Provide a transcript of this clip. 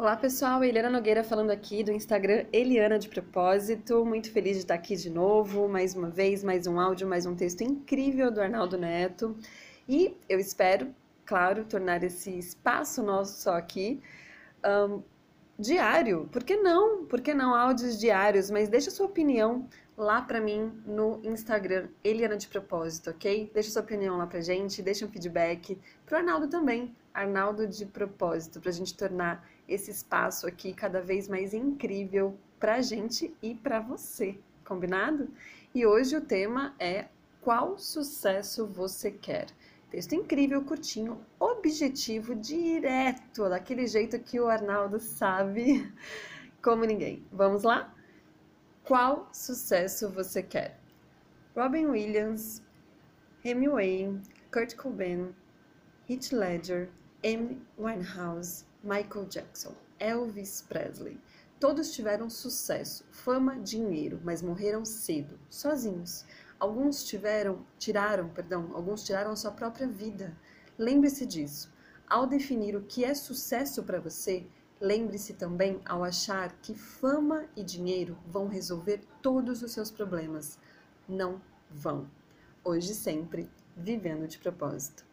Olá pessoal, Eliana Nogueira falando aqui do Instagram Eliana de Propósito. Muito feliz de estar aqui de novo, mais uma vez, mais um áudio, mais um texto incrível do Arnaldo Neto. E eu espero, claro, tornar esse espaço nosso só aqui um, diário. Por que não? Por que não áudios diários? Mas deixa sua opinião lá para mim no Instagram, Eliana de Propósito, ok? Deixa sua opinião lá pra gente, deixa um feedback pro Arnaldo também, Arnaldo de Propósito, pra gente tornar esse espaço aqui cada vez mais incrível pra gente e pra você, combinado? E hoje o tema é qual sucesso você quer? Texto incrível, curtinho, objetivo, direto, daquele jeito que o Arnaldo sabe como ninguém. Vamos lá? Qual sucesso você quer? Robin Williams, Hemingway, Kurt Cobain, Heath Ledger, Amy Winehouse, Michael Jackson, Elvis Presley. Todos tiveram sucesso, fama, dinheiro, mas morreram cedo, sozinhos. Alguns tiveram, tiraram, perdão, alguns tiraram a sua própria vida. Lembre-se disso. Ao definir o que é sucesso para você, Lembre-se também ao achar que fama e dinheiro vão resolver todos os seus problemas. Não vão. Hoje sempre, vivendo de propósito.